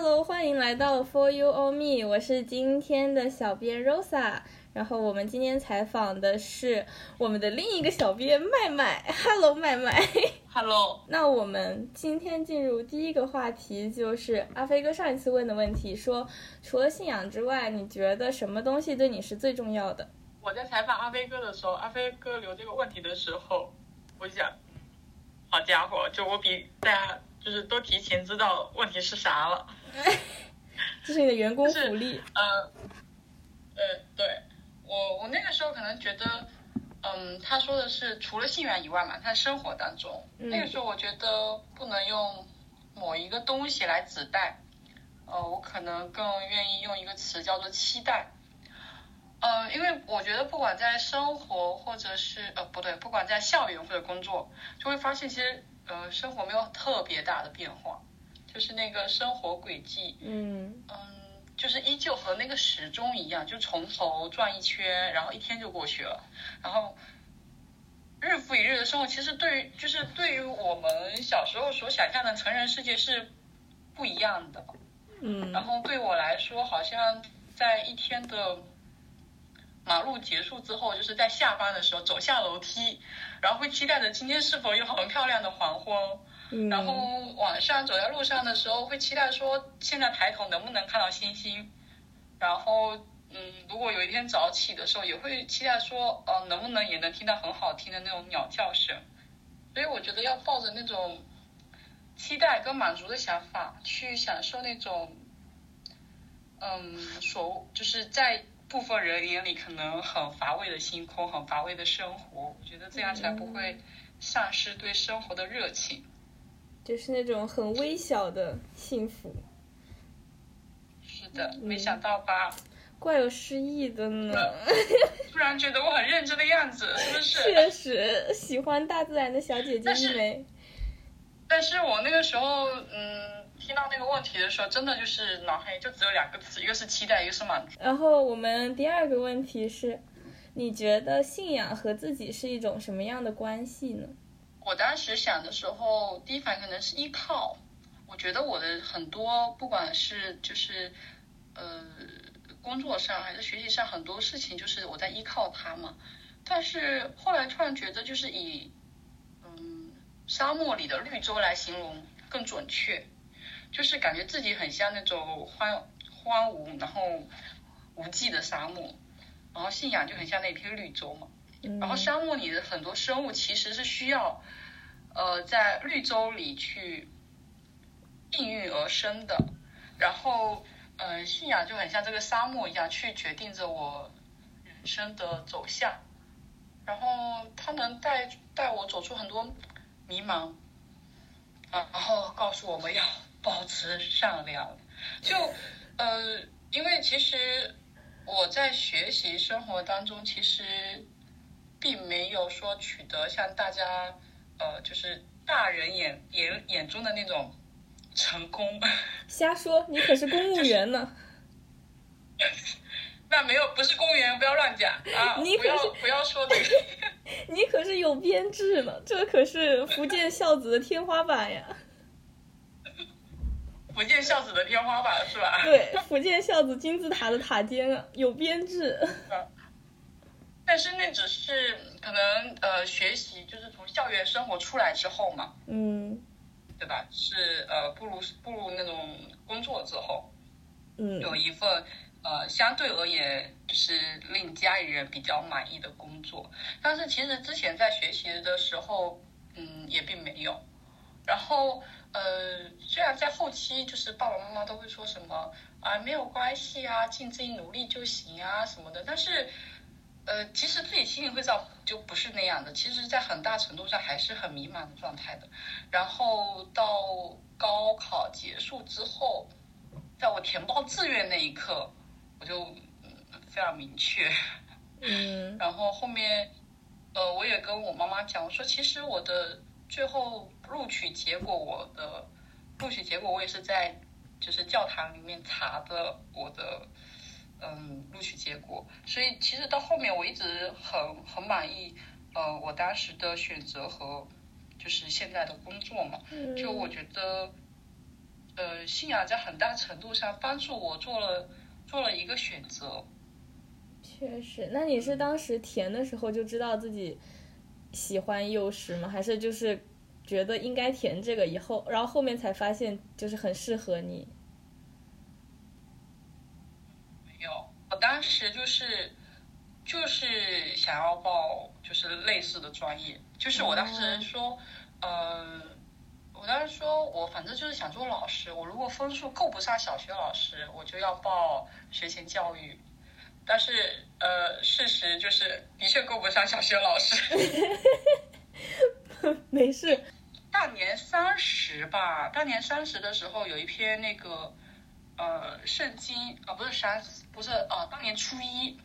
Hello，欢迎来到 For You or Me，我是今天的小编 Rosa。然后我们今天采访的是我们的另一个小编麦麦。Hello，麦麦。Hello，那我们今天进入第一个话题，就是阿飞哥上一次问的问题，说除了信仰之外，你觉得什么东西对你是最重要的？我在采访阿飞哥的时候，阿飞哥留这个问题的时候，我就想，好家伙，就我比大家就是都提前知道问题是啥了。这是你的员工就是福利。呃，呃，对我我那个时候可能觉得，嗯，他说的是除了信仰以外嘛，他生活当中，嗯那个时候我觉得不能用某一个东西来指代，呃，我可能更愿意用一个词叫做期待。呃，因为我觉得不管在生活或者是呃不对，不管在校园或者工作，就会发现其实呃生活没有特别大的变化，就是那个生活轨迹，嗯。嗯，就是依旧和那个时钟一样，就从头转一圈，然后一天就过去了，然后日复一日的生活，其实对于就是对于我们小时候所想象的成人世界是不一样的。嗯。然后对我来说，好像在一天的马路结束之后，就是在下班的时候走下楼梯，然后会期待着今天是否有很漂亮的黄昏。嗯，然后晚上走在路上的时候，会期待说现在抬头能不能看到星星。然后，嗯，如果有一天早起的时候，也会期待说，呃，能不能也能听到很好听的那种鸟叫声。所以我觉得要抱着那种期待跟满足的想法，去享受那种，嗯，所就是在部分人眼里可能很乏味的星空，很乏味的生活。我觉得这样才不会丧失对生活的热情。就是那种很微小的幸福，是的，没想到吧？怪有诗意的呢。突然觉得我很认真的样子，是不是？确实，喜欢大自然的小姐姐但是一枚。但是我那个时候，嗯，听到那个问题的时候，真的就是脑海里就只有两个词，一个是期待，一个是满足。然后我们第二个问题是，你觉得信仰和自己是一种什么样的关系呢？我当时想的时候，第一反应可能是依靠。我觉得我的很多，不管是就是呃工作上还是学习上，很多事情就是我在依靠他嘛。但是后来突然觉得，就是以嗯沙漠里的绿洲来形容更准确，就是感觉自己很像那种荒荒芜然后无际的沙漠，然后信仰就很像那片绿洲嘛。嗯，然后沙漠里的很多生物其实是需要，呃，在绿洲里去应运而生的。然后，呃，信仰就很像这个沙漠一样，去决定着我人生的走向。然后，它能带带我走出很多迷茫，啊，然后告诉我们要保持善良。就，呃，因为其实我在学习生活当中，其实并没有说取得像大家呃，就是大人眼眼眼中的那种成功。瞎说，你可是公务员呢。那没有，不是公务员，不要乱讲啊！不要你可是不要说这个。你可是有编制呢，这可是福建孝子的天花板呀！福建孝子的天花板是吧？对，福建孝子金字塔的塔尖啊，有编制。但是那只是可能呃学习，就是从校园生活出来之后嘛，嗯对吧？是呃步入步入那种工作之后，嗯有一份呃相对而言就是令家里人比较满意的工作，但是其实之前在学习的时候，嗯，也并没有。然后呃，虽然在后期就是爸爸妈妈都会说什么啊没有关系啊，尽自己努力就行啊什么的，但是。呃，其实自己心里会知道就不是那样的，其实，在很大程度上还是很迷茫的状态的。然后到高考结束之后，在我填报志愿那一刻，我就嗯非常明确。嗯 然后后面，呃，我也跟我妈妈讲，我说其实我的最后录取结果，我的录取结果我也是在就是教堂里面查的我的嗯录取结果，所以其实到后面我一直很很满意，呃，我当时的选择和就是现在的工作嘛。就我觉得，呃，信仰在很大程度上帮助我做了做了一个选择。确实，那你是当时填的时候就知道自己喜欢幼师吗？还是就是觉得应该填这个以后，然后后面才发现就是很适合你？没有，我当时就是就是想要报就是类似的专业，就是我当时说，呃，我当时说我反正就是想做老师，我如果分数够不上小学老师，我就要报学前教育。但是，呃，事实就是的确够不上小学老师。没事。大年三十吧，大年三十的时候有一篇那个，呃，圣经啊，不是三，不是啊，大年初一，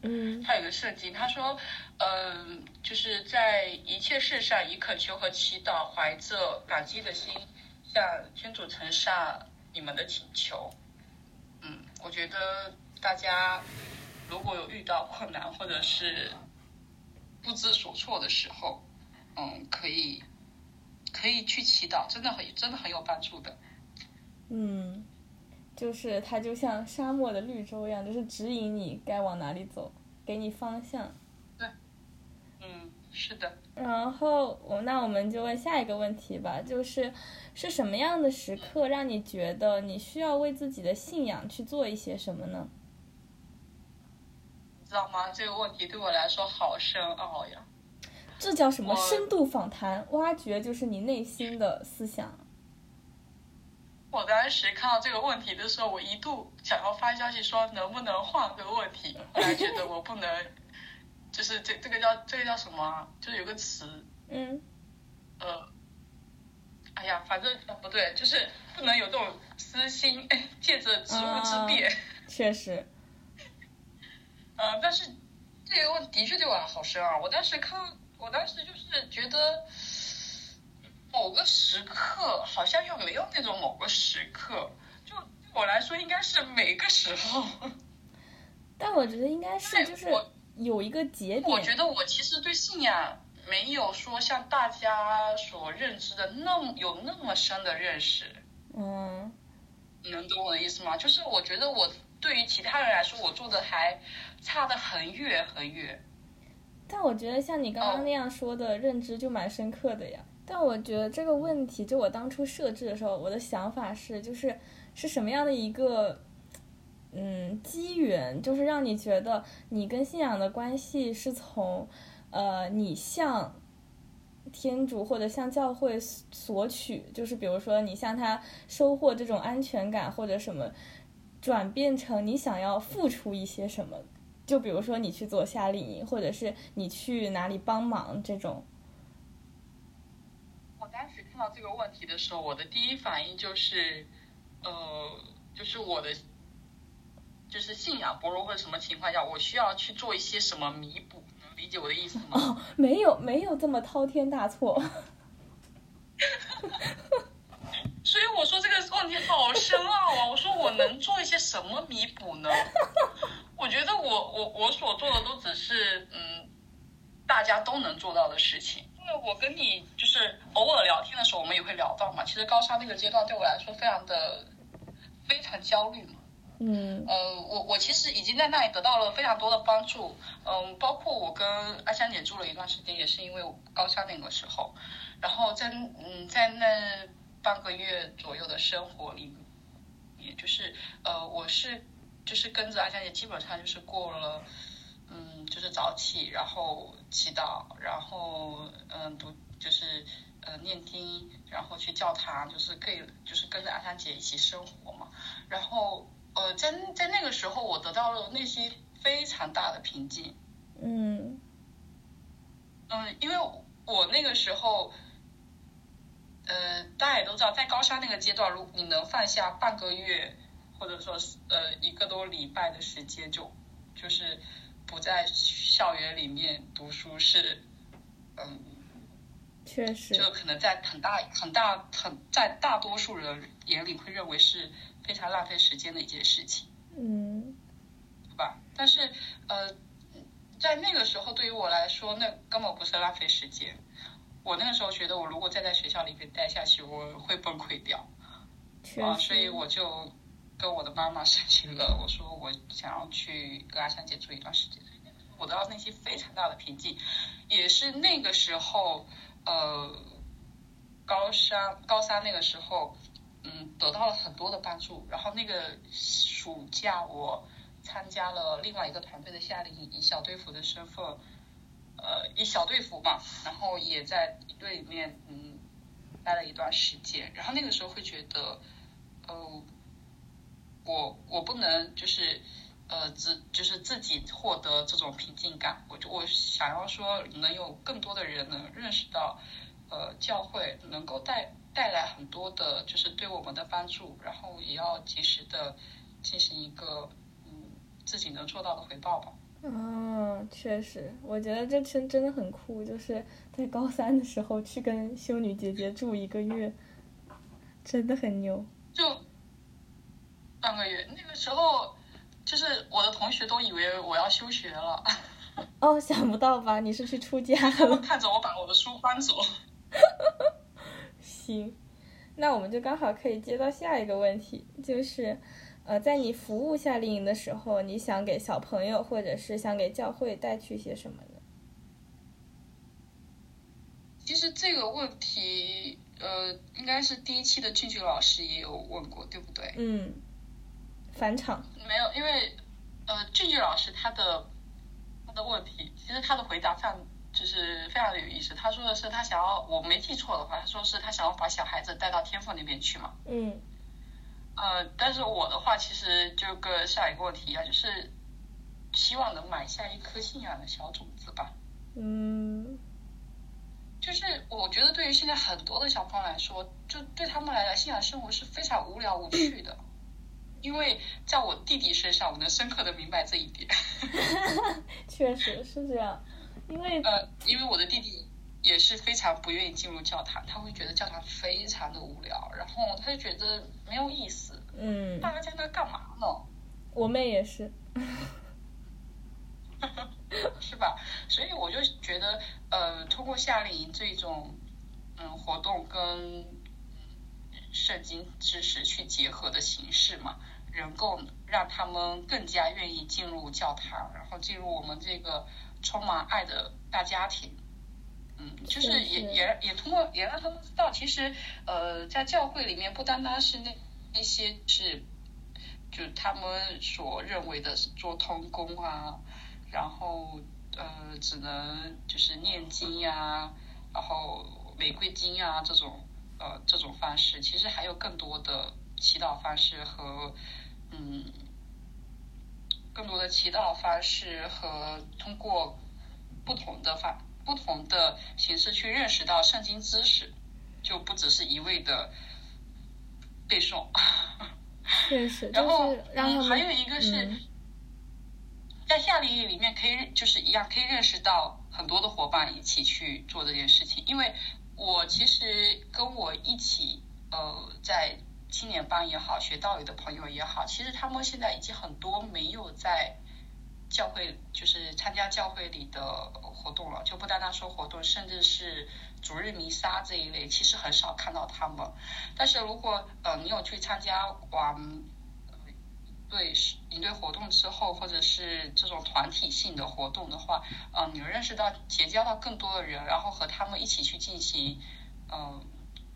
嗯，他有个圣经，他说，嗯，就是在一切事上以恳求和祈祷，怀着感激的心，向天主呈上你们的请求。嗯，我觉得大家。如果有遇到困难或者是不知所措的时候，嗯，可以可以去祈祷，真的很真的很有帮助的。嗯，就是它就像沙漠的绿洲一样，就是指引你该往哪里走，给你方向。对，嗯，是的。然后我那我们就问下一个问题吧，就是是什么样的时刻让你觉得你需要为自己的信仰去做一些什么呢？你知道吗？这个问题对我来说好深奥呀。这叫什么深度访谈？挖掘就是你内心的思想。我当时看到这个问题的时候，我一度想要发消息说能不能换个问题，后来觉得我不能，就是这这个叫这个叫什么？就是有个词，嗯，呃，哎呀，反正不对，就是不能有这种私心，借着职务之便。确实。呃，但是这个问题的确对我好深啊！我当时看，我当时就是觉得某个时刻好像又没有那种某个时刻，就对我来说应该是每个时候。但我觉得应该是就是有一个节点。我觉得我其实对信仰没有说像大家所认知的那么有那么深的认识。嗯，你能懂我的意思吗？就是我觉得我。对于其他人来说，我做的还差得很远很远。但我觉得像你刚刚那样说的认知就蛮深刻的呀。但我觉得这个问题，就我当初设置的时候，我的想法是，就是是什么样的一个嗯机缘，就是让你觉得你跟信仰的关系是从呃你向天主或者向教会索取，就是比如说你向他收获这种安全感或者什么。转变成你想要付出一些什么，就比如说你去做夏令营，或者是你去哪里帮忙这种。我当时看到这个问题的时候，我的第一反应就是，呃，就是我的，就是信仰薄弱或者什么情况下，我需要去做一些什么弥补，能理解我的意思吗？哦，没有，没有这么滔天大错。所以我说这个问题好深奥啊！我说我能做一些什么弥补呢？我觉得我我我所做的都只是嗯，大家都能做到的事情。因为我跟你就是偶尔聊天的时候，我们也会聊到嘛。其实高三那个阶段对我来说非常的非常焦虑嘛。嗯。呃，我我其实已经在那里得到了非常多的帮助。嗯，包括我跟阿香姐住了一段时间，也是因为高三那个时候。然后在嗯在那。半个月左右的生活里，也就是呃，我是就是跟着阿香姐，基本上就是过了，嗯，就是早起，然后祈祷，然后嗯读就是呃念经，然后去教堂，就是可以就是跟着阿香姐一起生活嘛。然后呃在在那个时候，我得到了内心非常大的平静。嗯嗯，因为我那个时候。呃，大家也都知道，在高三那个阶段，如你能放下半个月，或者说是呃一个多礼拜的时间，就就是不在校园里面读书，是嗯，确实，就可能在很大很大很在大多数人眼里会认为是非常浪费时间的一件事情，嗯，对吧？但是呃，在那个时候，对于我来说，那根本不是浪费时间。我那个时候觉得，我如果再在学校里面待下去，我会崩溃掉。啊，所以我就跟我的妈妈申请了，我说我想要去格拉山姐住一段时间。我得到内心非常大的平静，也是那个时候，呃，高三高三那个时候，嗯，得到了很多的帮助。然后那个暑假我参加了另外一个团队的夏令营，以小队服的身份，呃，以小队服嘛，然后也在队里面嗯待了一段时间。然后那个时候会觉得，呃，我我不能就是。呃，自就是自己获得这种平静感，我就我想要说，能有更多的人能认识到，呃，教会能够带带来很多的，就是对我们的帮助，然后也要及时的进行一个嗯自己能做到的回报吧。嗯，确实，我觉得这真真的很酷，就是在高三的时候去跟修女姐姐住一个月，真的很牛。就半个月，那个时候。就是我的同学都以为我要休学了，哦，想不到吧？你是去出家了？看着我把我的书搬走。行，那我们就刚好可以接到下一个问题，就是，呃，在你服务夏令营的时候，你想给小朋友或者是想给教会带去些什么呢？其实这个问题，呃，应该是第一期的俊俊老师也有问过，对不对？嗯。返场没有，因为呃，俊俊老师他的他的问题，其实他的回答非常就是非常的有意思。他说的是他想要，我没记错的话，他说是他想要把小孩子带到天赋那边去嘛。嗯。呃，但是我的话其实就跟下一个问题一样，就是希望能埋下一颗信仰的小种子吧。嗯。就是我觉得对于现在很多的小朋友来说，就对他们来讲，信仰生活是非常无聊无趣的。因为在我弟弟身上，我能深刻的明白这一点。确实是这样，因为呃，因为我的弟弟也是非常不愿意进入教堂，他会觉得教堂非常的无聊，然后他就觉得没有意思。嗯。大家在那干嘛呢？我妹也是。是吧？所以我就觉得，呃，通过夏令营这种嗯活动跟圣经知识去结合的形式嘛。能够让他们更加愿意进入教堂，然后进入我们这个充满爱的大家庭。嗯，就是也也也通过也让他们知道，其实呃，在教会里面不单单是那那些是，就他们所认为的做通工啊，然后呃只能就是念经呀，然后玫瑰经啊这种呃这种方式，其实还有更多的祈祷方式和。嗯，更多的祈祷方式和通过不同的方不同的形式去认识到圣经知识，就不只是一味的背诵。确实，然后嗯，还有一个是在夏令营里面可以就是一样可以认识到很多的伙伴一起去做这件事情，因为我其实跟我一起呃在。青年班也好，学道理的朋友也好，其实他们现在已经很多没有在教会，就是参加教会里的活动了，就不单单说活动，甚至是主日弥撒这一类，其实很少看到他们。但是如果呃你有去参加完对营队活动之后，或者是这种团体性的活动的话，呃，你认识到结交到更多的人，然后和他们一起去进行，嗯。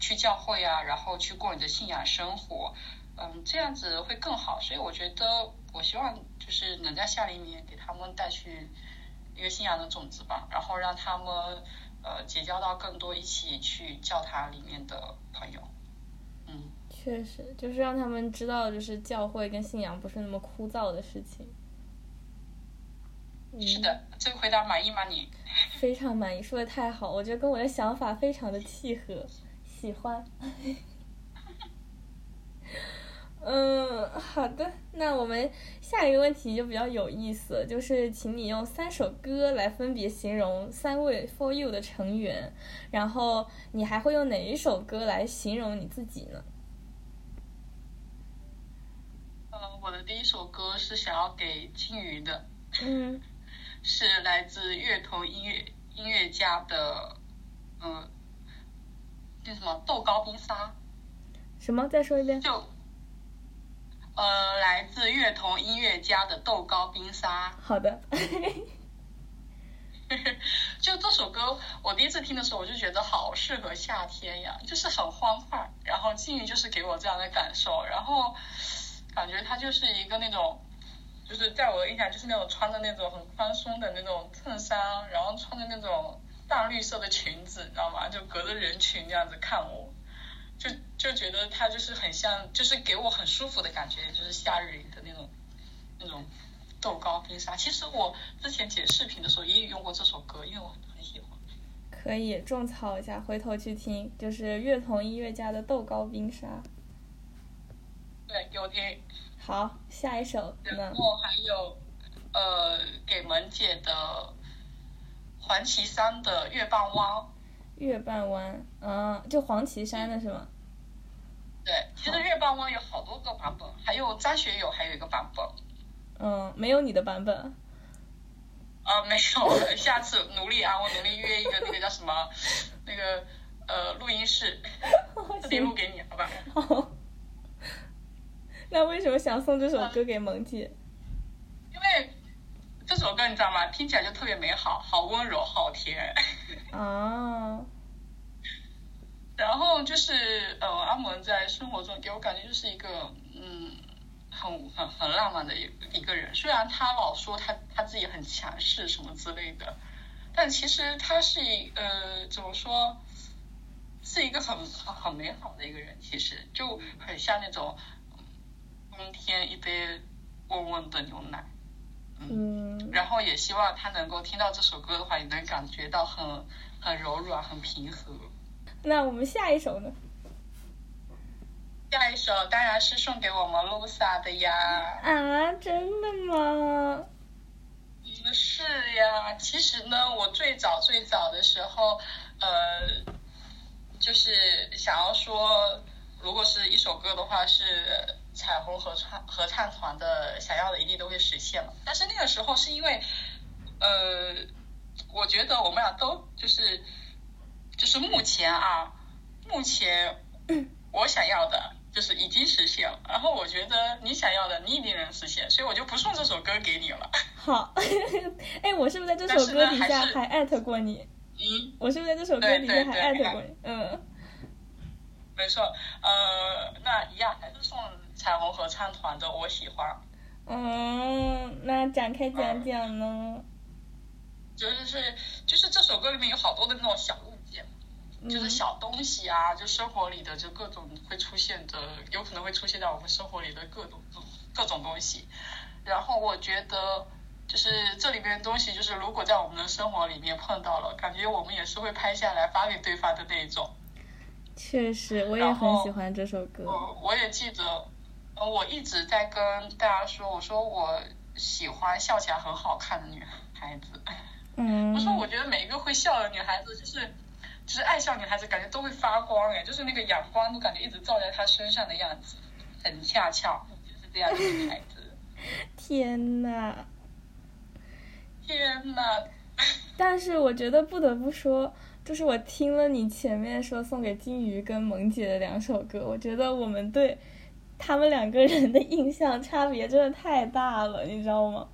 去教会啊，然后去过你的信仰生活，嗯，这样子会更好。所以我觉得，我希望就是能在夏令营给他们带去一个信仰的种子吧，然后让他们呃结交到更多一起去教堂里面的朋友。嗯，确实，就是让他们知道，就是教会跟信仰不是那么枯燥的事情。是的，这个回答满意吗？你 非常满意，说的太好，我觉得跟我的想法非常的契合。喜欢，嗯，好的，那我们下一个问题就比较有意思，就是请你用三首歌来分别形容三位 For You 的成员，然后你还会用哪一首歌来形容你自己呢？呃，我的第一首歌是想要给金鱼的，嗯，是来自乐童音乐音乐家的，嗯。那什么豆糕冰沙？什么？再说一遍。就，呃，来自乐童音乐家的豆糕冰沙。好的。就这首歌，我第一次听的时候，我就觉得好适合夏天呀，就是很欢快。然后金鱼就是给我这样的感受，然后感觉他就是一个那种，就是在我印象就是那种穿的那种很宽松的那种衬衫，然后穿的那种淡绿色的裙子，你知道吗？就隔着人群这样子看我，就就觉得他就是很像，就是给我很舒服的感觉，就是夏日里的那种那种。豆糕冰沙，其实我之前剪视频的时候也用过这首歌，因为我很喜欢。可以种草一下，回头去听，就是乐童音乐家的豆糕冰沙。对，给我听。好，下一首。然后还有，呃，给萌姐的黄绮珊的月半弯。月半弯，嗯，就黄绮珊的是吗？对，其实月半弯有好多个版本，还有张学友还有一个版本。嗯，没有你的版本。啊，没有，下次努力啊，我努力约一个那个叫什么，那个呃录音室，特别录给你，好吧？好。那为什么想送这首歌给萌姐？因为这首歌你知道吗？听起来就特别美好，好温柔，好甜。啊。然后就是呃，阿蒙在生活中给我感觉就是一个嗯。很很很浪漫的一一个人，虽然他老说他他自己很强势什么之类的，但其实他是一呃怎么说，是一个很很很美好的一个人，其实就很像那种冬天一杯温温的牛奶，嗯，然后也希望他能够听到这首歌的话，也能感觉到很很柔软，很平和。那我们下一首呢？下一首当然是送给我们露莎的呀！啊，真的吗？不是呀，其实呢，我最早最早的时候，呃，就是想要说，如果是一首歌的话，是彩虹合唱合唱团的《想要的一定都会实现》嘛。但是那个时候是因为，呃，我觉得我们俩都就是，就是目前啊，目前我想要的。就是已经实现了，然后我觉得你想要的你一定能实现，所以我就不送这首歌给你了。好，哎，我是不是在这首歌底下还艾特过你？嗯，我是不是在这首歌底下还艾特过你？嗯，没错，呃，那一样还是送彩虹合唱团的，我喜欢。嗯，那展开讲讲呢？就是是就是这首歌里面有好多的那种小物件。就是小东西啊，就生活里的就各种会出现的，有可能会出现在我们生活里的各种各种东西。然后我觉得，就是这里面东西，就是如果在我们的生活里面碰到了，感觉我们也是会拍下来发给对方的那一种。确实，我也很喜欢这首歌。我也记得，我一直在跟大家说，我说我喜欢笑起来很好看的女孩子。嗯。我说我觉得每一个会笑的女孩子，就是。就是爱笑女孩子，感觉都会发光哎，就是那个阳光都感觉一直照在她身上的样子，很恰巧，就是这样的女孩子。天呐！天呐！但是我觉得不得不说，就是我听了你前面说送给金鱼跟萌姐的两首歌，我觉得我们对他们两个人的印象差别真的太大了，你知道吗？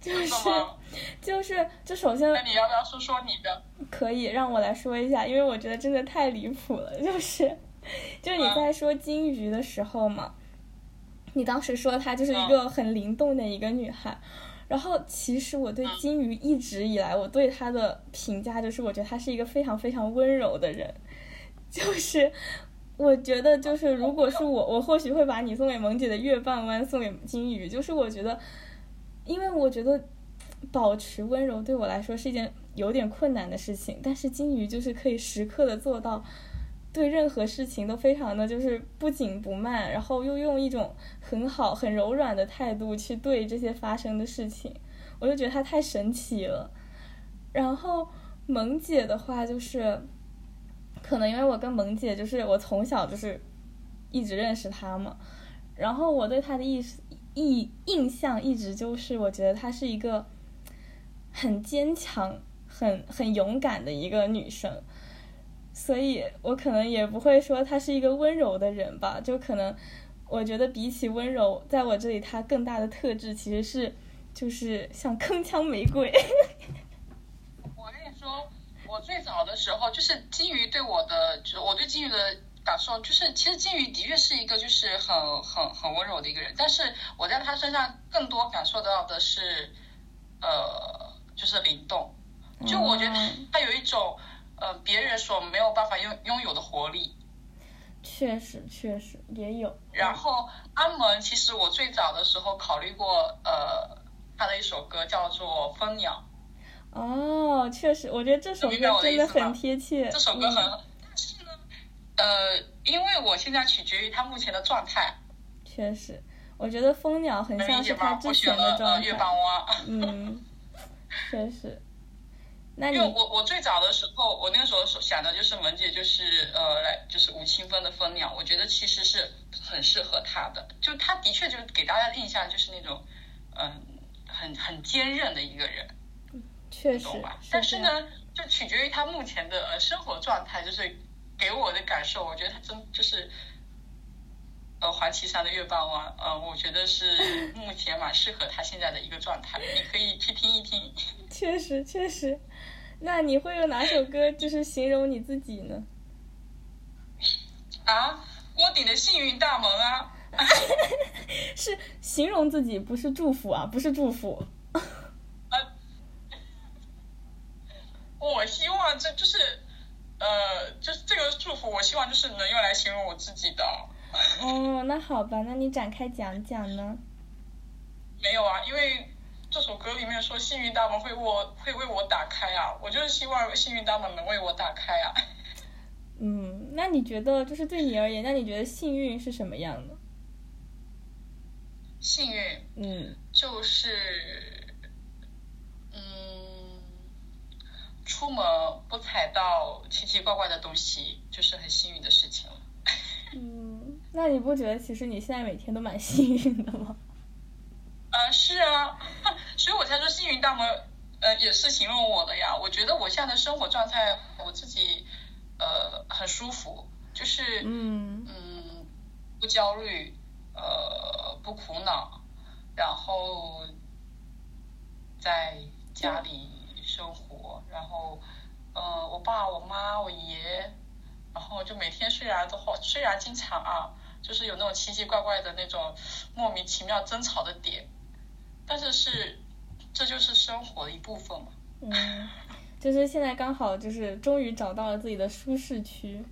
就是，就是，就首先，那你要不要说说你的？可以让我来说一下，因为我觉得真的太离谱了。就是，就是你在说金鱼的时候嘛，你当时说她就是一个很灵动的一个女孩，然后其实我对金鱼一直以来我对她的评价就是，我觉得她是一个非常非常温柔的人。就是，我觉得就是如果是我，我或许会把你送给萌姐的月半弯送给金鱼。就是我觉得。因为我觉得保持温柔对我来说是一件有点困难的事情，但是金鱼就是可以时刻的做到，对任何事情都非常的就是不紧不慢，然后又用一种很好很柔软的态度去对这些发生的事情，我就觉得它太神奇了。然后萌姐的话就是，可能因为我跟萌姐就是我从小就是一直认识她嘛，然后我对她的意思。印印象一直就是，我觉得她是一个很坚强、很很勇敢的一个女生，所以我可能也不会说他是一个温柔的人吧，就可能我觉得比起温柔，在我这里他更大的特质其实是就是像铿锵玫瑰。我跟你说，我最早的时候就是金鱼对我的，就是我对金鱼的感受，就是其实金鱼的确是一个就是很很很温柔的一个人，但是我在他身上更多感受到的是，呃，就是灵动，就我觉得他有一种呃别人所没有办法拥拥有的活力。确实，确实也有。然后安门，其实我最早的时候考虑过，呃，他的一首歌叫做《蜂鸟》。哦，确实，我觉得这首歌真的很贴切。这首歌很，但是呢，呃，因为我现在取决于他目前的状态。确实，我觉得蜂鸟很像是他之前的状态。月半弯。嗯，确实。因为我我最早的时候，我那个时候想的就是萌姐就是呃来就是吴青峰的蜂鸟，我觉得其实是很适合他的，就他的确就给大家的印象就是那种嗯很很坚韧的一个人，确实，但是呢，就取决于他目前的呃生活状态，就是给我的感受，我觉得他真就是呃黄绮珊的月半弯，呃，我觉得是 目前蛮适合他现在的一个状态，你可以去听一听。确实，确实。那你会用哪首歌就是形容你自己呢？啊，锅顶的幸运大门啊！是形容自己，不是祝福啊，不是祝福。啊，我希望这就是，呃，就是这个祝福，我希望就是能用来形容我自己的。哦，那好吧，那你展开讲讲呢？没有啊，因为。这首歌里面说幸运大门会我会为我打开啊，我就是希望幸运大门能为我打开啊。嗯，那你觉得就是对你而言，那你觉得幸运是什么样的？幸运，嗯，就是嗯，出门不踩到奇奇怪怪的东西，就是很幸运的事情了。嗯，那你不觉得其实你现在每天都蛮幸运的吗？啊，是啊，所以我才说幸运大门，呃，也是形容我的呀。我觉得我现在的生活状态，我自己呃很舒服，就是嗯嗯不焦虑，呃不苦恼，然后在家里生活，然后呃我爸我妈我爷，然后就每天虽然都好，虽然经常啊，就是有那种奇奇怪怪的那种莫名其妙争吵的点。但是是，这就是生活的一部分嘛。嗯，就是现在刚好就是终于找到了自己的舒适区。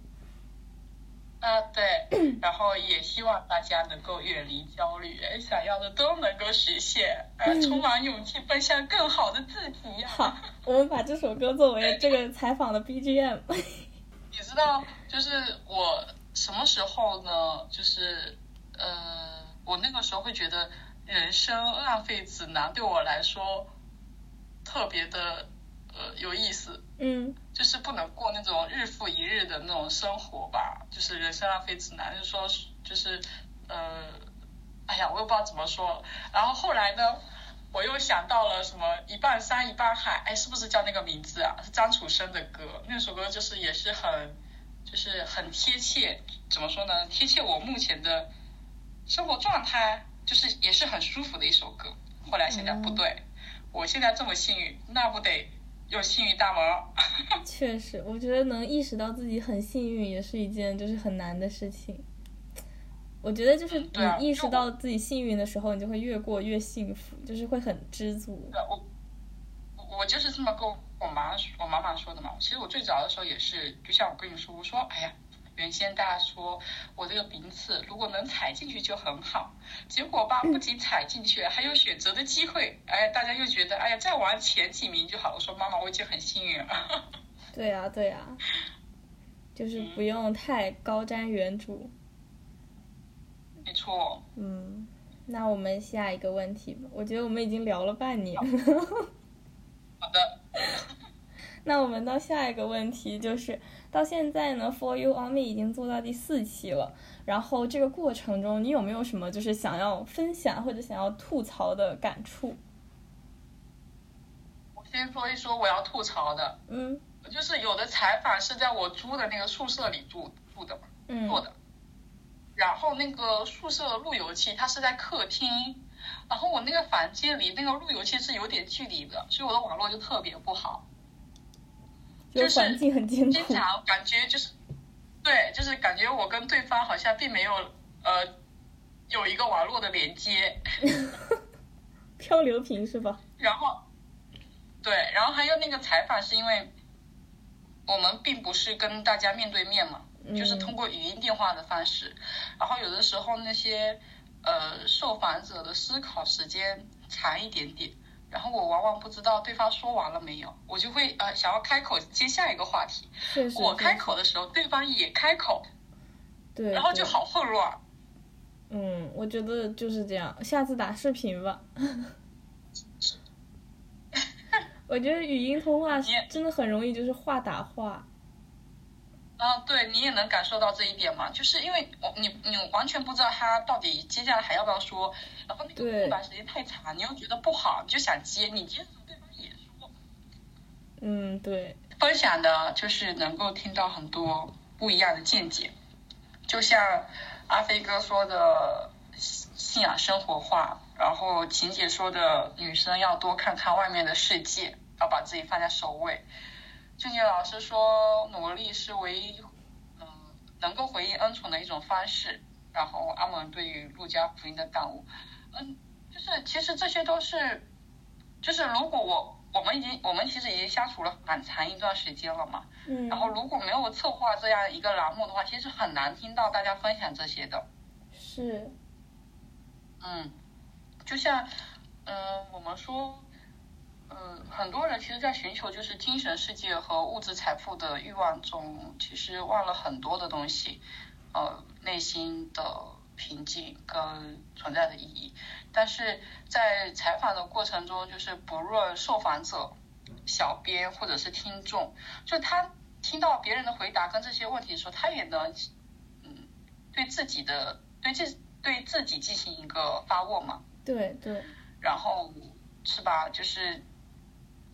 啊，对，然后也希望大家能够远离焦虑，想要的都能够实现，充满勇气奔向更好的自己。好，我们把这首歌作为这个采访的 BGM。你知道，就是我什么时候呢？就是呃，我那个时候会觉得。人生浪费指南对我来说特别的呃有意思，嗯，就是不能过那种日复一日的那种生活吧，就是人生浪费指南，就是说就是呃，哎呀，我也不知道怎么说。然后后来呢，我又想到了什么一半山一半海，哎，是不是叫那个名字啊？是张楚生的歌，那首歌就是也是很就是很贴切，怎么说呢？贴切我目前的生活状态。就是也是很舒服的一首歌，后来想想不对，我现在这么幸运，那不得有幸运大毛？确实，我觉得能意识到自己很幸运，也是一件就是很难的事情。我觉得就是你意识到自己幸运的时候，你就会越过越幸福，就是会很知足。我我就是这么跟我妈我妈妈说的嘛。其实我最早的时候也是，就像我跟你说，我说哎呀。原先大家说我这个名次如果能踩进去就很好，结果吧不仅踩进去，还有选择的机会。哎，大家又觉得哎呀再玩前几名就好。我说妈妈我已经很幸运了。对呀对呀，就是不用太高瞻远瞩。没错。嗯，那我们下一个问题吧。我觉得我们已经聊了半年。好的。那我们到下一个问题就是。到现在呢，For You On Me 已经做到第四期了。然后这个过程中，你有没有什么就是想要分享或者想要吐槽的感触？我先说一说我要吐槽的。嗯。就是有的采访是在我租的那个宿舍里住住的嘛，嗯做的。然后那个宿舍路由器它是在客厅，然后我那个房间离那个路由器是有点距离的，所以我的网络就特别不好，就是环境很艰经。常感觉就是，对，就是感觉我跟对方好像并没有呃有一个网络的连接，漂流瓶是吧？然后，对，然后还有那个采访是因为我们并不是跟大家面对面嘛，就是嗯通过语音电话的方式，然后有的时候那些呃受访者的思考时间长一点点，然后我往往不知道对方说完了没有，我就会呃想要开口接下一个话题。我开口的时候对方也开口，对，然后就好混乱。嗯，我觉得就是这样。下次打视频吧。我觉得语音通话真的很容易，就是话打话。啊，对你也能感受到这一点嘛，就是因为我你你完全不知道他到底接下来还要不要说，然后那个对空白时间太长，你又觉得不好，你就想接，你接的时候对方也说，嗯，对，分享的就是能够听到很多不一样的见解，就像阿飞哥说的信信仰生活化，然后晴姐说的女生要多看看外面的世界，要把自己放在首位。俊杰老师说，努力是唯一嗯能够回应恩宠的一种方式。然后阿蒙对于路加福音的感悟，嗯，就是其实这些都是，就是如果我我们已经我们其实已经相处了很长一段时间了嘛，嗯，然后如果没有策划这样一个栏目的话，其实很难听到大家分享这些的。是，嗯，就像，嗯、我们说，嗯、很多人其实，在寻求就是精神世界和物质财富的欲望中，其实忘了很多的东西，呃，内心的平静跟存在的意义。但是在采访的过程中，就是不论受访者、小编或者是听众，就他听到别人的回答跟这些问题的时候，他也能，嗯，对自己的对自对自己进行一个发问嘛。对对，然后是吧？就是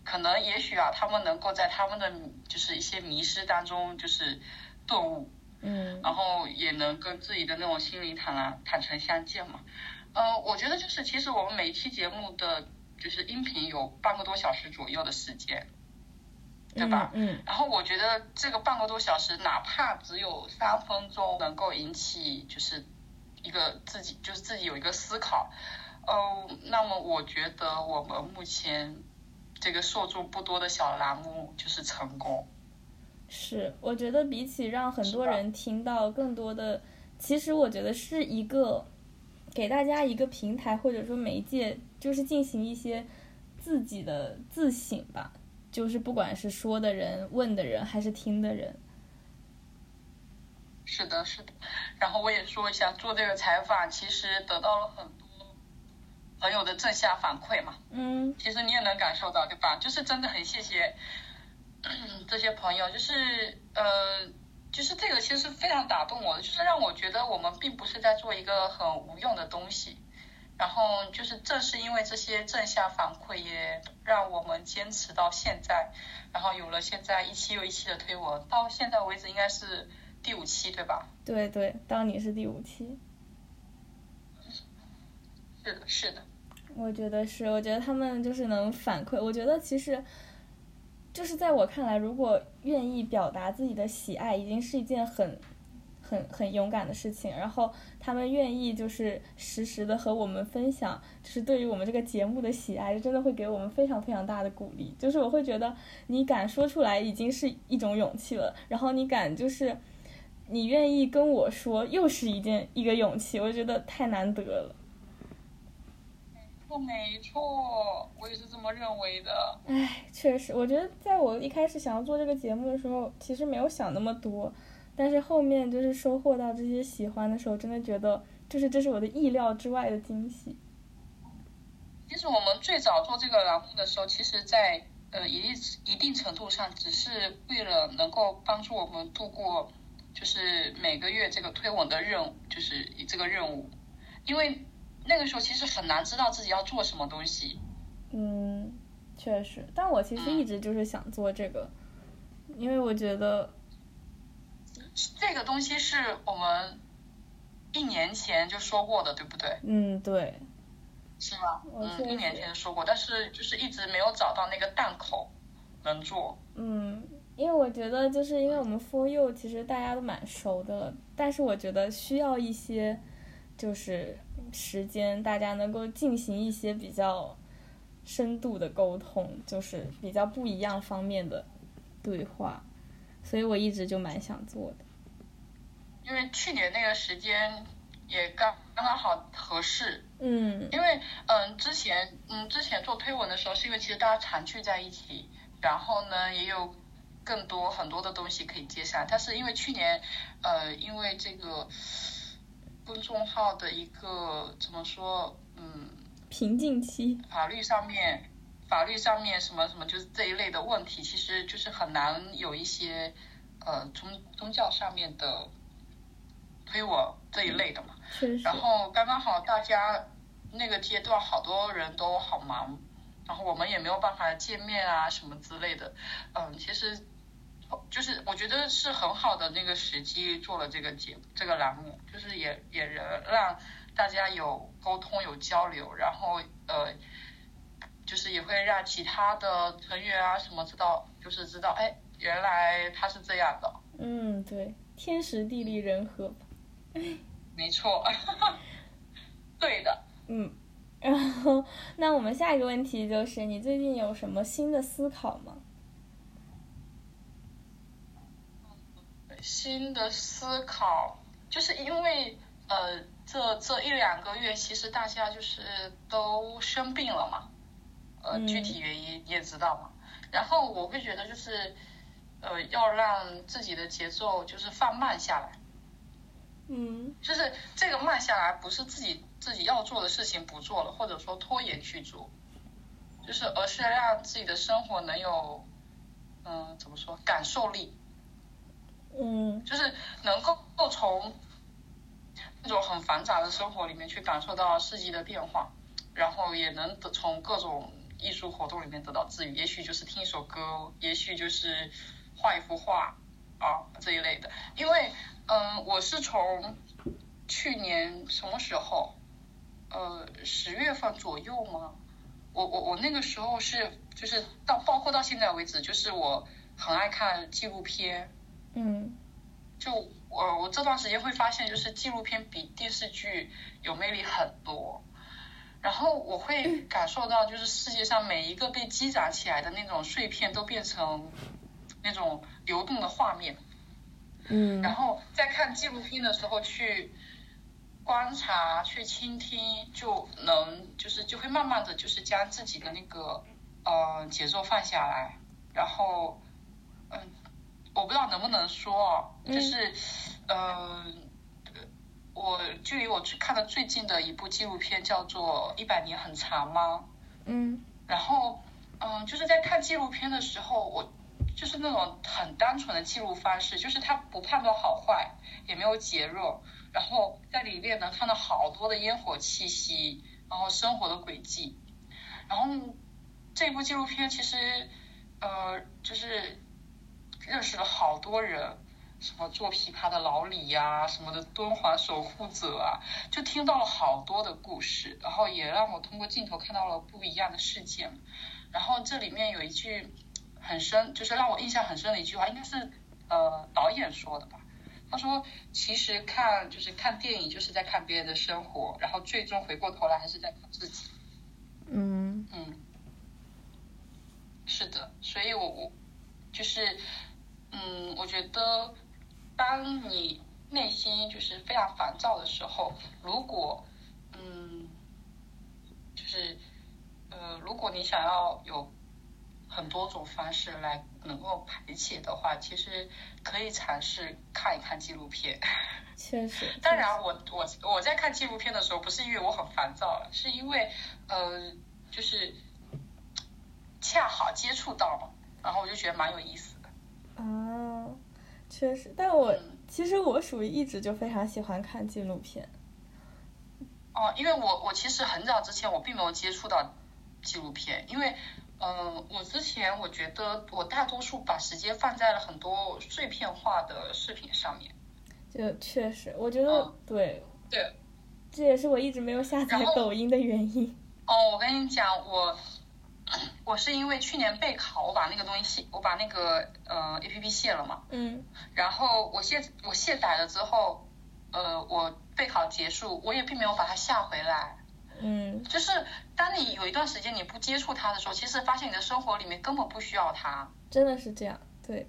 可能也许啊，他们能够在他们的就是一些迷失当中，就是顿悟，嗯然后也能跟自己的那种心灵坦然坦诚相见嘛。呃，我觉得就是其实我们每一期节目的就是音频有半个多小时左右的时间，对吧？嗯然后我觉得这个半个多小时，哪怕只有三分钟，能够引起就是一个自己就是自己有一个思考，嗯，那么我觉得我们目前这个受众不多的小栏目就是成功。是，我觉得比起让很多人听到更多的，其实我觉得是一个给大家一个平台或者说媒介，就是进行一些自己的自省吧。就是不管是说的人、问的人还是听的人，是的，是的。然后我也说一下，做这个采访其实得到了很多朋友的正向反馈嘛。嗯其实你也能感受到，对吧？就是真的很谢谢 这些朋友，就是呃，就是这个其实非常打动我的，就是让我觉得我们并不是在做一个很无用的东西。然后就是正是因为这些正向反馈，也让我们坚持到现在，然后有了现在一期又一期的推文，到现在为止应该是第五期，对吧？对对，当你是第五期，是的，是的，我觉得是，我觉得他们就是能反馈。我觉得其实，就是在我看来，如果愿意表达自己的喜爱，已经是一件很、很、很勇敢的事情。然后他们愿意就是实时的和我们分享，就是对于我们这个节目的喜爱，真的会给我们非常非常大的鼓励。就是我会觉得你敢说出来，已经是一种勇气了。然后你敢就是。你愿意跟我说，又是一件一个勇气，我觉得太难得了。错，没错，我也是这么认为的。唉，确实，我觉得在我一开始想要做这个节目的时候，其实没有想那么多，但是后面就是收获到这些喜欢的时候，真的觉得就是这是我的意料之外的惊喜。其实我们最早做这个栏目的时候，其实在呃一定一定程度上，只是为了能够帮助我们度过，就是每个月这个推文的任务，就是这个任务，因为那个时候其实很难知道自己要做什么东西。嗯，确实，但我其实嗯一直就是想做这个，因为我觉得这个东西是我们一年前就说过的，对不对？嗯，对，是吗？嗯，一年前说过，但是就是一直没有找到那个档口能做。嗯，因为我觉得就是因为我们 For You 其实大家都蛮熟的了，但是我觉得需要一些就是时间，大家能够进行一些比较深度的沟通，就是比较不一样方面的对话，所以我一直就蛮想做的。因为去年那个时间也刚刚刚好合适，嗯。因为嗯之前嗯之前做推文的时候，是因为其实大家常聚在一起，然后呢也有更多很多的东西可以接下，但是因为去年呃因为这个公众号的一个怎么说嗯瓶颈期，法律上面法律上面什么什么就是这一类的问题，其实就是很难有一些呃宗宗教上面的推我这一类的嘛。然，后刚刚好大家那个阶段好多人都好忙，然后我们也没有办法见面啊什么之类的。嗯，其实就是我觉得是很好的那个时机做了这个节这个栏目，就是也也能让大家有沟通有交流，然后呃。就是也会让其他的成员啊什么知道，就是知道，哎，原来他是这样的，嗯，对，天时地利人和吧。没错，对的。嗯，然后那我们下一个问题就是，你最近有什么新的思考吗？新的思考，就是因为呃，这这一两个月，其实大家就是都生病了嘛，呃，嗯具体原因你也知道嘛。然后我会觉得就是，呃，要让自己的节奏就是放慢下来，嗯就是这个慢下来，不是自己自己要做的事情不做了，或者说拖延去做，就是而是让自己的生活能有，嗯、怎么说，感受力。嗯就是能够从那种很繁杂的生活里面去感受到四季的变化，然后也能得从各种艺术活动里面得到治愈。也许就是听一首歌，也许就是画一幅画啊这一类的。因为嗯，我是从去年什么时候，呃，十月份左右吗？我我我那个时候是就是到包括到现在为止，就是我很爱看纪录片。嗯就我我这段时间会发现，就是纪录片比电视剧有魅力很多。然后我会感受到，就是世界上每一个被积攒起来的那种碎片，都变成那种流动的画面。嗯，然后在看纪录片的时候去观察、去倾听，就能就是就会慢慢的就是将自己的那个呃节奏放下来，然后嗯，我不知道能不能说哦，就是嗯。呃我距离我去看的最近的一部纪录片叫做《一百年很长吗》，嗯。然后，嗯，就是在看纪录片的时候，我就是那种很单纯的记录方式，就是他不判断好坏，也没有结论，然后在里面能看到好多的烟火气息，然后生活的轨迹，然后这部纪录片其实，呃，就是认识了好多人。什么做琵琶的老李呀、什么的敦煌守护者啊，就听到了好多的故事，然后也让我通过镜头看到了不一样的世界。然后这里面有一句很深，就是让我印象很深的一句话，应该是呃导演说的吧。他说：“其实看就是看电影，就是在看别人的生活，然后最终回过头来还是在看自己。”嗯嗯，是的，所以我我就是嗯，我觉得。当你内心就是非常烦躁的时候，如果嗯，就是呃，如果你想要有很多种方式来能够排解的话，其实可以尝试看一看纪录片。确实。当然我，我我我在看纪录片的时候，不是因为我很烦躁，是因为呃，就是恰好接触到嘛，然后我就觉得蛮有意思的。啊。确实，但我其实我属于一直就非常喜欢看纪录片。哦，因为我我其实很早之前我并没有接触到纪录片，因为嗯，我之前我觉得我大多数把时间放在了很多碎片化的视频上面。就确实，我觉得、嗯对，对，这也是我一直没有下载抖音的原因。哦，我跟你讲，我我是因为去年备考，我把那个东西卸，我把那个呃 A P P 卸了嘛。嗯然后我卸我卸载了之后，呃，我备考结束，我也并没有把它下回来。嗯，就是当你有一段时间你不接触它的时候，其实发现你的生活里面根本不需要它，真的是这样。对，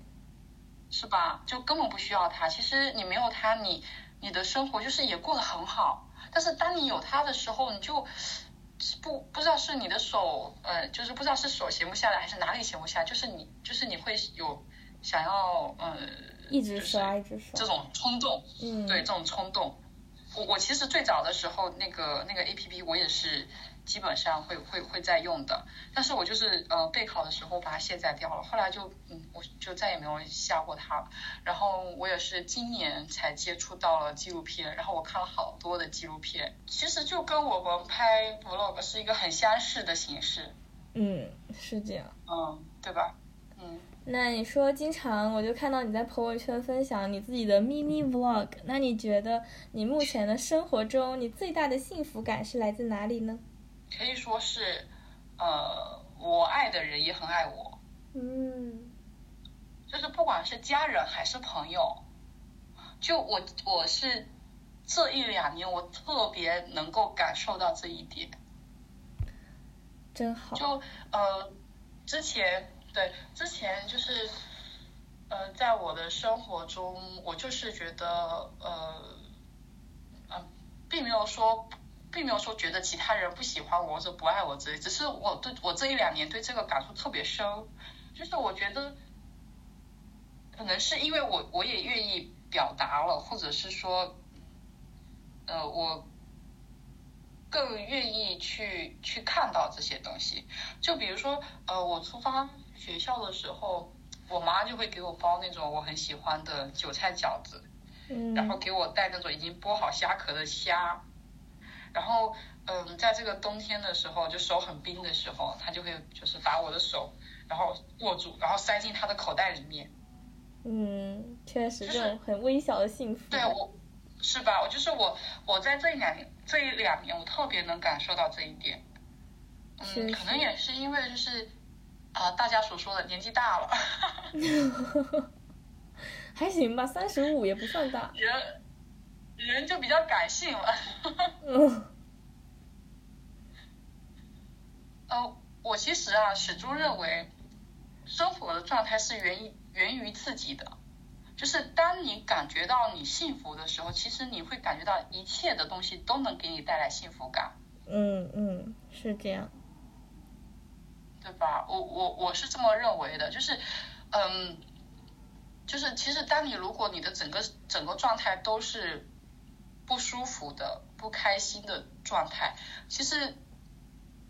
是吧？就根本不需要它。其实你没有它，你你的生活就是也过得很好。但是当你有它的时候，你就不不知道是你的手，呃，就是不知道是手闲不下来，还是哪里闲不下来，就是你就是你会有想要呃一直就是刷，一直刷。这种冲动。嗯，对这种冲动，我我其实最早的时候，那个那个 A P P 我也是基本上会会会在用的，但是我就是呃备考的时候把它卸载掉了，后来就嗯我就再也没有下过它了。然后我也是今年才接触到了纪录片，然后我看了好多的纪录片，其实就跟我们拍 vlog 是一个很相似的形式，嗯，是这样。嗯，对吧？嗯。那你说，经常我就看到你在朋友圈分享你自己的 mini vlog，那你觉得你目前的生活中，你最大的幸福感是来自哪里呢？可以说是，呃，我爱的人也很爱我，嗯就是不管是家人还是朋友，就我我是这一两年我特别能够感受到这一点。真好。就呃，之前对之前就是呃，在我的生活中，我就是觉得呃，嗯、并没有说。并没有说觉得其他人不喜欢我或者不爱我之类，只是我对我这一两年对这个感触特别深，就是我觉得可能是因为我我也愿意表达了，或者是说，呃，我更愿意去去看到这些东西。就比如说，呃，我出发学校的时候，我妈就会给我包那种我很喜欢的韭菜饺子，嗯，然后给我带那种已经剥好虾壳的虾。然后，嗯，在这个冬天的时候，就手很冰的时候，他就会就是把我的手，然后握住，然后塞进他的口袋里面。嗯，确实就是这种很微小的幸福感。对我，是吧？我就是我，我在这一两年，这一两年，我特别能感受到这一点。嗯，可能也是因为就是啊、大家所说的年纪大了，还行吧，三十五也不算大。人人就比较感性了。嗯 呃，我其实啊，始终认为，生活的状态是源于源于自己的。就是当你感觉到你幸福的时候，其实你会感觉到一切的东西都能给你带来幸福感，嗯嗯，是这样。对吧？我我我是这么认为的，就是，嗯，就是其实当你如果你的整个整个状态都是不舒服的、不开心的状态，其实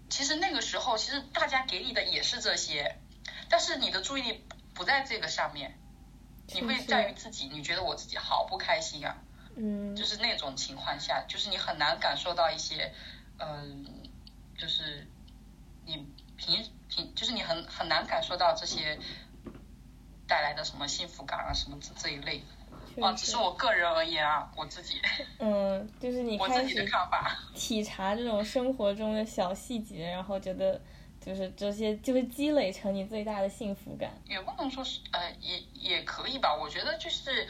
其实那个时候，其实大家给你的也是这些，但是你的注意力不在这个上面，你会在于自己，你觉得我自己好不开心啊，嗯，就是那种情况下，就是你很难感受到一些，嗯，就是你平平，就是你很很难感受到这些带来的什么幸福感啊，什么这这一类。啊，只是我个人而言啊，我自己 嗯，就是你 开我自己的始看法。体察这种生活中的小细节，然后觉得就是这些就会积累成你最大的幸福感。也不能说是呃，也也可以吧。我觉得就是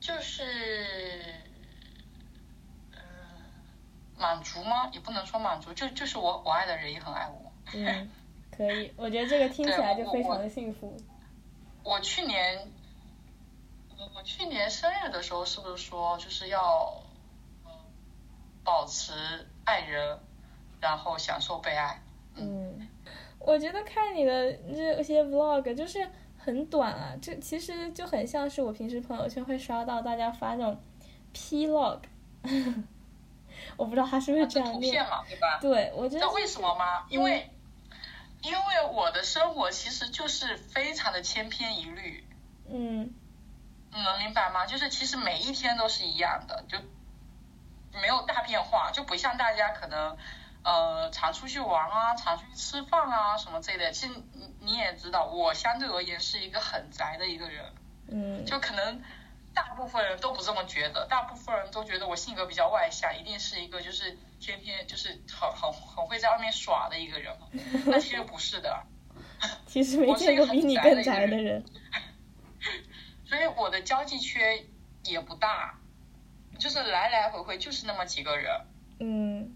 就是嗯满足吗？也不能说满足，就就是我我爱的人也很爱我。嗯，可以，我觉得这个听起来就非常的幸福。我去年我我去年生日的时候，是不是说就是要嗯保持爱人，然后享受被爱？嗯，我觉得看你的这些 vlog 就是很短啊，这其实就很像是我平时朋友圈会刷到大家发那种 plog，我不知道他是不是这样念图片。嘛，对吧？对，我觉得知道为什么吗？因为、因为我的生活其实就是非常的千篇一律，嗯你能明白吗？就是其实每一天都是一样的，就没有大变化，就不像大家可能呃，常出去玩啊，常出去吃饭啊，什么之类的。其实你你也知道，我相对而言是一个很宅的一个人，嗯，就可能大部分人都不这么觉得，大部分人都觉得我性格比较外向，一定是一个就是天天就是很很很会在外面耍的一个人。那其实不是的，其实没见过比你更宅的人。所以我的交际圈也不大，就是来来回回就是那么几个人。嗯。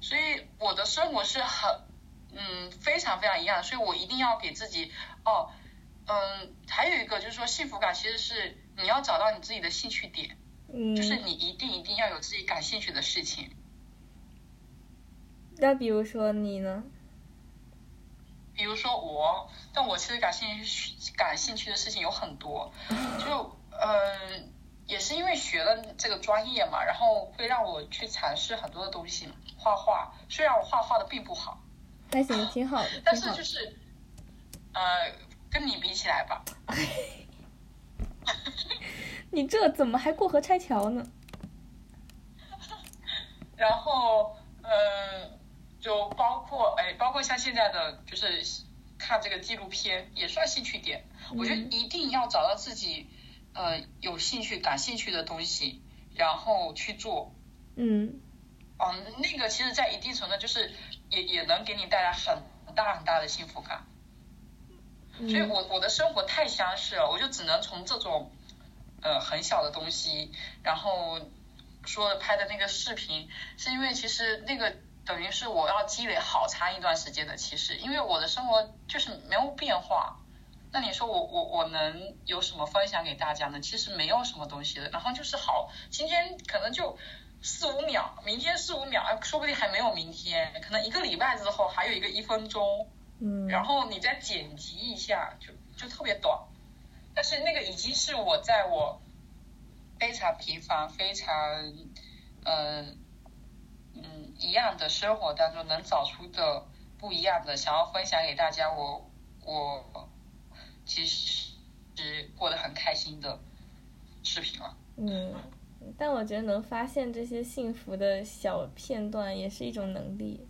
所以我的生活是很，嗯，非常非常一样，所以我一定要给自己，哦，嗯，还有一个就是说幸福感其实是你要找到你自己的兴趣点，嗯，就是你一定一定要有自己感兴趣的事情。那比如说你呢？比如说我，但我其实感兴趣感兴趣的事情有很多，就嗯。也是因为学了这个专业嘛，然后会让我去尝试很多的东西，画画。虽然我画画的并不好，还行，挺好的。但是就是，呃，跟你比起来吧。你这怎么还过河拆桥呢？然后，嗯，就包括哎，包括像现在的，就是看这个纪录片，也算兴趣点。我觉得一定要找到自己。呃，有兴趣、感兴趣的东西，然后去做。嗯。哦，那个其实，在一定程度就是也也能给你带来很大很大的幸福感。所以我我的生活太相似了，我就只能从这种呃很小的东西，然后说拍的那个视频，是因为其实那个等于是我要积累好长一段时间的，其实因为我的生活就是没有变化。那你说我我我能有什么分享给大家呢？其实没有什么东西的，然后就是好，今天可能就四五秒，明天四五秒，说不定还没有明天，可能一个礼拜之后还有一个一分钟，嗯，然后你再剪辑一下，就就特别短，但是那个已经是我在我非常平凡、非常嗯嗯一样的生活当中能找出的不一样的，想要分享给大家，我我。其实是过得很开心的视频了。嗯，但我觉得能发现这些幸福的小片段也是一种能力。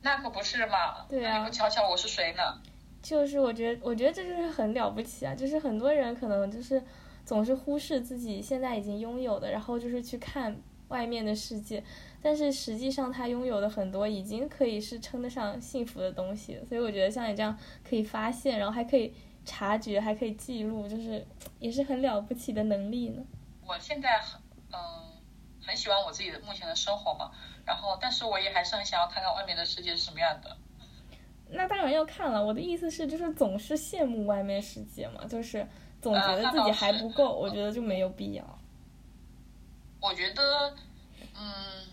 那可不是嘛？对啊。你不瞧瞧我是谁呢？就是我觉得，我觉得这就是很了不起啊！就是很多人可能就是总是忽视自己现在已经拥有的，然后就是去看外面的世界。但是实际上，他拥有的很多已经可以是称得上幸福的东西，所以我觉得像你这样可以发现，然后还可以察觉，还可以记录，就是也是很了不起的能力呢。我现在很嗯很喜欢我自己的目前的生活嘛，然后但是我也还是很想要看看外面的世界是什么样的。那当然要看了，我的意思是就是总是羡慕外面世界嘛，就是总觉得自己还不够，我觉得就没有必要。我觉得嗯。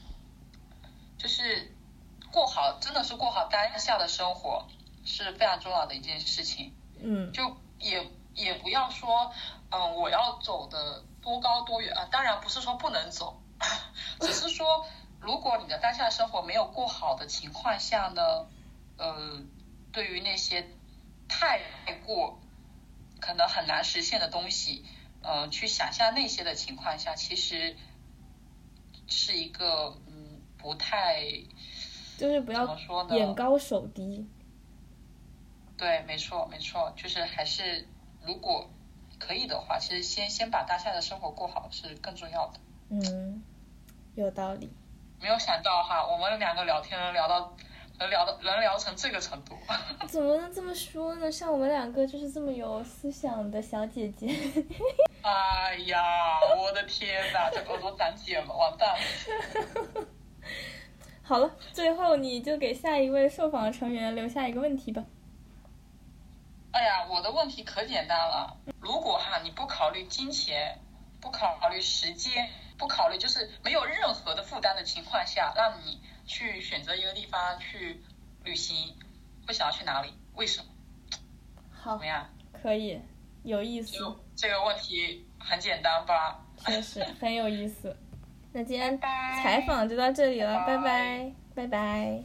就是过好，真的是过好当下的生活是非常重要的一件事情。嗯，就也也不要说，嗯，我要走的多高多远啊？当然不是说不能走，只是说，如果你的当下生活没有过好的情况下呢，呃，对于那些太过可能很难实现的东西，嗯，去想象那些的情况下，其实是一个嗯。不太，就是不要怎么说呢眼高手低。对，没错，没错，就是还是如果可以的话，其实先先把当下的生活过好是更重要的。嗯，有道理。没有想到哈，我们两个聊天能聊到能聊到能聊成这个程度。怎么能这么说呢？像我们两个就是这么有思想的小姐姐。哎呀，我的天哪，这耳朵长茧了，完蛋了。好了，最后你就给下一位受访成员留下一个问题吧。哎呀，我的问题可简单了。如果哈你不考虑金钱，不考虑时间，不考虑就是没有任何的负担的情况下，让你去选择一个地方去旅行，会想要去哪里？为什么？好，怎么样？可以，有意思。这个问题很简单吧？确实 很有意思。那今天采访就到这里了，拜拜，拜拜。